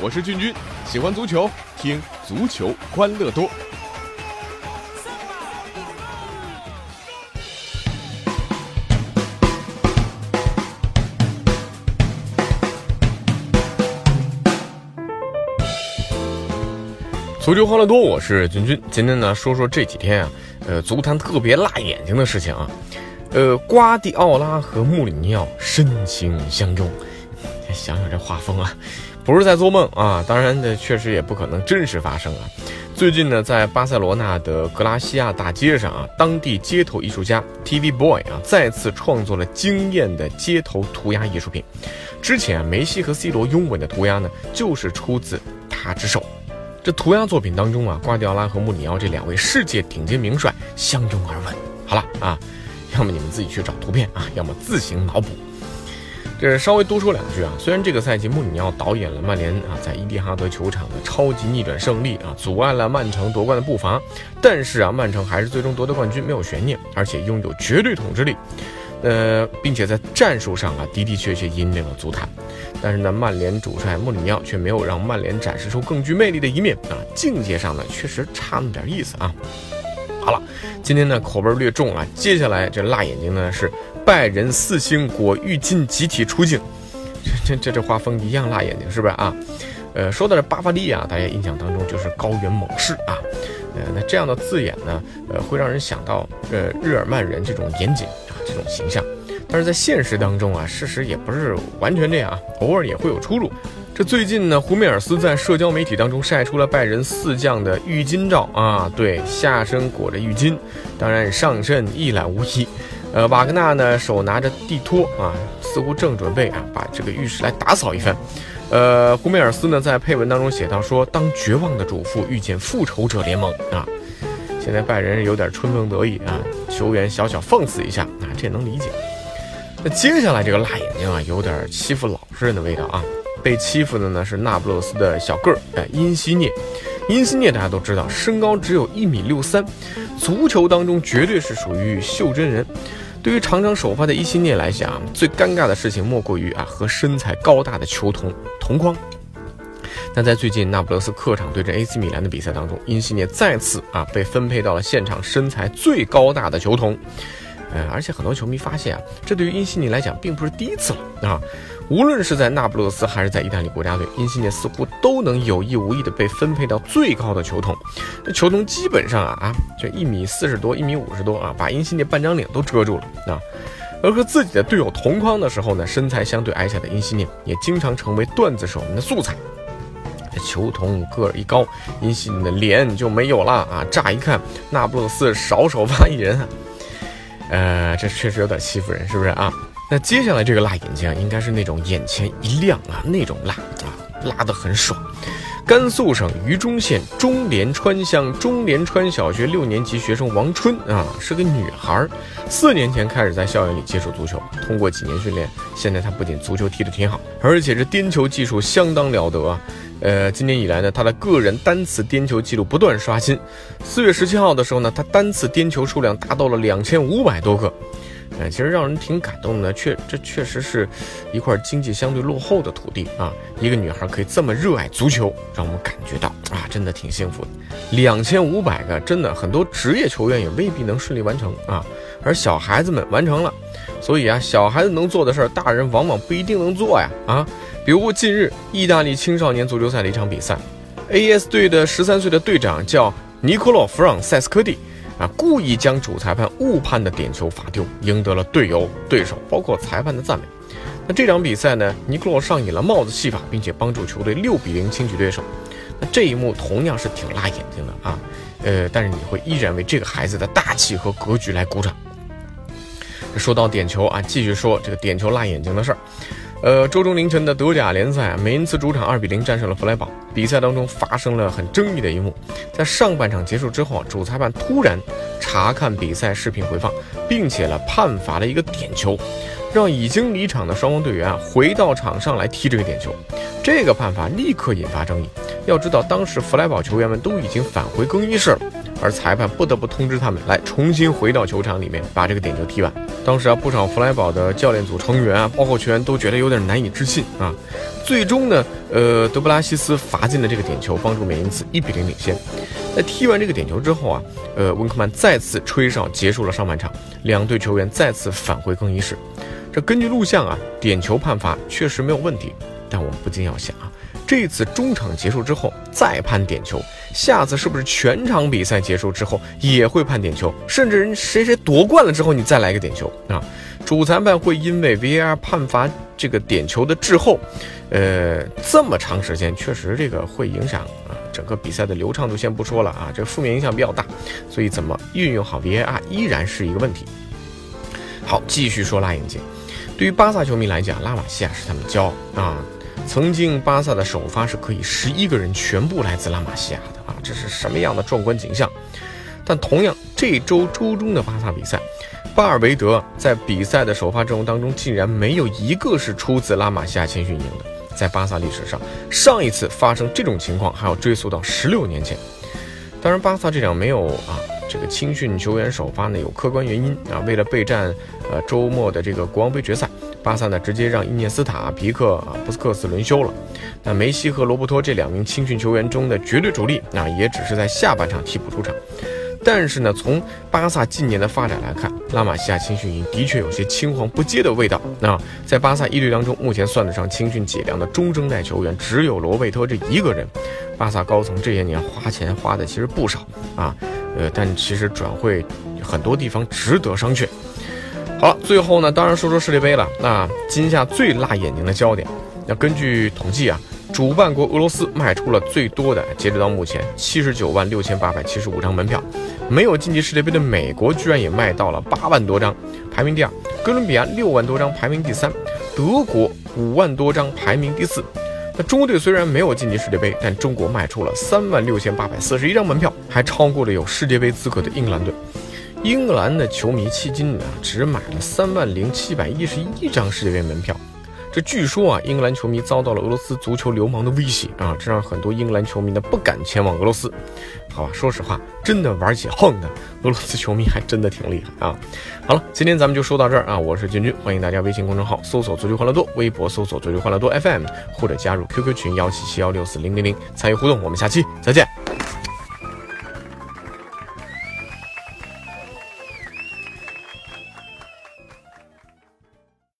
我是俊君，喜欢足球，听足球欢乐多。足球欢乐多，我是君君。今天呢，说说这几天啊，呃，足坛特别辣眼睛的事情啊。呃，瓜迪奥拉和穆里尼奥深情相拥，想想这画风啊，不是在做梦啊。当然，这确实也不可能真实发生啊。最近呢，在巴塞罗那的格拉西亚大街上啊，当地街头艺术家 TV Boy 啊，再次创作了惊艳的街头涂鸦艺术品。之前啊梅西和 C 罗拥吻的涂鸦呢，就是出自他之手。这涂鸦作品当中啊，瓜迪奥拉和穆里奥这两位世界顶尖名帅相拥而吻。好了啊，要么你们自己去找图片啊，要么自行脑补。这稍微多说两句啊，虽然这个赛季穆里尼奥导演了曼联啊在伊蒂哈德球场的超级逆转胜利啊，阻碍了曼城夺冠的步伐，但是啊，曼城还是最终夺得冠军，没有悬念，而且拥有绝对统治力。呃，并且在战术上啊，的的确确引领了足坛。但是呢，曼联主帅穆里尼奥却没有让曼联展示出更具魅力的一面啊，境界上呢确实差那么点意思啊。好了，今天呢口味略重啊，接下来这辣眼睛呢是拜仁四星裹浴巾集体出境，这这这画风一样辣眼睛是不是啊？呃，说到这巴伐利亚，大家印象当中就是高原猛士啊，呃，那这样的字眼呢，呃，会让人想到呃日耳曼人这种严谨啊这种形象。但是在现实当中啊，事实也不是完全这样啊，偶尔也会有出入。这最近呢，胡梅尔斯在社交媒体当中晒出了拜仁四将的浴巾照啊，对，下身裹着浴巾，当然上身一览无遗。呃，瓦格纳呢手拿着地拖啊，似乎正准备啊把这个浴室来打扫一番。呃，胡梅尔斯呢在配文当中写道说：“当绝望的主妇遇见复仇者联盟啊，现在拜仁有点春风得意啊，球员小小放肆一下啊，这也能理解。”那接下来这个辣眼睛啊，有点欺负老实人的味道啊！被欺负的呢是那不勒斯的小个儿，哎，因西涅。因西涅大家都知道，身高只有一米六三，足球当中绝对是属于袖珍人。对于常常首发的伊西涅来讲，最尴尬的事情莫过于啊和身材高大的球童同框。但在最近那不勒斯客场对阵 AC 米兰的比赛当中，因西涅再次啊被分配到了现场身材最高大的球童。呃，而且很多球迷发现啊，这对于因西涅来讲并不是第一次了啊。无论是在那不勒斯还是在意大利国家队，因西涅似乎都能有意无意的被分配到最高的球童。那球童基本上啊啊，就一米四十多，一米五十多啊，把因西涅半张脸都遮住了啊。而和自己的队友同框的时候呢，身材相对矮小的因西涅也经常成为段子手们的素材。球童个儿一高，因西涅的脸就没有了啊。乍一看，那不勒斯少首发一人。呃，这确实有点欺负人，是不是啊？那接下来这个辣眼睛啊，应该是那种眼前一亮啊，那种辣啊，辣得很爽。甘肃省榆中县中连川乡中连川小学六年级学生王春啊，是个女孩，四年前开始在校园里接触足球，通过几年训练，现在她不仅足球踢得挺好，而且这颠球技术相当了得啊。呃，今年以来呢，他的个人单次颠球记录不断刷新。四月十七号的时候呢，他单次颠球数量达到了两千五百多个。呃，其实让人挺感动的，确这确实是一块经济相对落后的土地啊。一个女孩可以这么热爱足球，让我们感觉到啊，真的挺幸福的。两千五百个，真的很多职业球员也未必能顺利完成啊。而小孩子们完成了，所以啊，小孩子能做的事儿，大人往往不一定能做呀啊。比如近日，意大利青少年足球赛的一场比赛，A.S 队的十三岁的队长叫尼科洛·弗朗塞斯科蒂，啊，故意将主裁判误判的点球罚丢，赢得了队友、对手，包括裁判的赞美。那这场比赛呢，尼科洛上演了帽子戏法，并且帮助球队六比零轻取对手。那这一幕同样是挺辣眼睛的啊，呃，但是你会依然为这个孩子的大气和格局来鼓掌。说到点球啊，继续说这个点球辣眼睛的事儿。呃，周中凌晨的德甲联赛，美因茨主场二比零战胜了弗莱堡。比赛当中发生了很争议的一幕，在上半场结束之后，主裁判突然查看比赛视频回放，并且呢判罚了一个点球，让已经离场的双方队员啊回到场上来踢这个点球。这个判罚立刻引发争议。要知道，当时弗莱堡球员们都已经返回更衣室了，而裁判不得不通知他们来重新回到球场里面把这个点球踢完。当时啊，不少弗莱堡的教练组成员啊，包括球员都觉得有点难以置信啊。最终呢，呃，德布拉西斯罚进了这个点球，帮助美因茨一比零领先。在踢完这个点球之后啊，呃，温克曼再次吹哨结束了上半场，两队球员再次返回更衣室。这根据录像啊，点球判罚确实没有问题，但我们不禁要想啊，这次中场结束之后再判点球，下次是不是全场比赛结束之后也会判点球？甚至人谁谁夺冠了之后你再来一个点球啊？主裁判会因为 VAR 判罚这个点球的滞后，呃，这么长时间，确实这个会影响啊整个比赛的流畅度。先不说了啊，这负面影响比较大，所以怎么运用好 VAR 依然是一个问题。好，继续说拉眼睛。对于巴萨球迷来讲，拉玛西亚是他们骄傲啊。曾经巴萨的首发是可以十一个人全部来自拉玛西亚的啊，这是什么样的壮观景象？但同样，这周周中的巴萨比赛。巴尔韦德在比赛的首发阵容当中，竟然没有一个是出自拉玛西亚青训营的。在巴萨历史上，上一次发生这种情况还要追溯到十六年前。当然，巴萨这场没有啊这个青训球员首发呢，有客观原因啊。为了备战呃周末的这个国王杯决赛，巴萨呢直接让伊涅斯塔、皮克啊、布斯克斯轮休了。那梅西和罗伯托这两名青训球员中的绝对主力啊，也只是在下半场替补出场。但是呢，从巴萨近年的发展来看，拉玛西亚青训营的确有些青黄不接的味道。那在巴萨一队当中，目前算得上青训脊梁的中生代球员，只有罗贝托这一个人。巴萨高层这些年花钱花的其实不少啊，呃，但其实转会很多地方值得商榷。好了，最后呢，当然说说世界杯了。那今夏最辣眼睛的焦点，那根据统计啊。主办国俄罗斯卖出了最多的，截止到目前七十九万六千八百七十五张门票。没有晋级世界杯的美国居然也卖到了八万多张，排名第二。哥伦比亚六万多张，排名第三。德国五万多张，排名第四。那中国队虽然没有晋级世界杯，但中国卖出了三万六千八百四十一张门票，还超过了有世界杯资格的英格兰队。英格兰的球迷迄今啊，只买了三万零七百一十一张世界杯门票。这据说啊，英格兰球迷遭到了俄罗斯足球流氓的威胁啊，这让很多英格兰球迷呢不敢前往俄罗斯。好吧，说实话，真的玩起横的俄罗斯球迷还真的挺厉害啊。好了，今天咱们就说到这儿啊，我是君君，欢迎大家微信公众号搜索“足球欢乐多”，微博搜索“足球欢乐多 FM”，或者加入 QQ 群幺七七幺六四零零零参与互动。我们下期再见。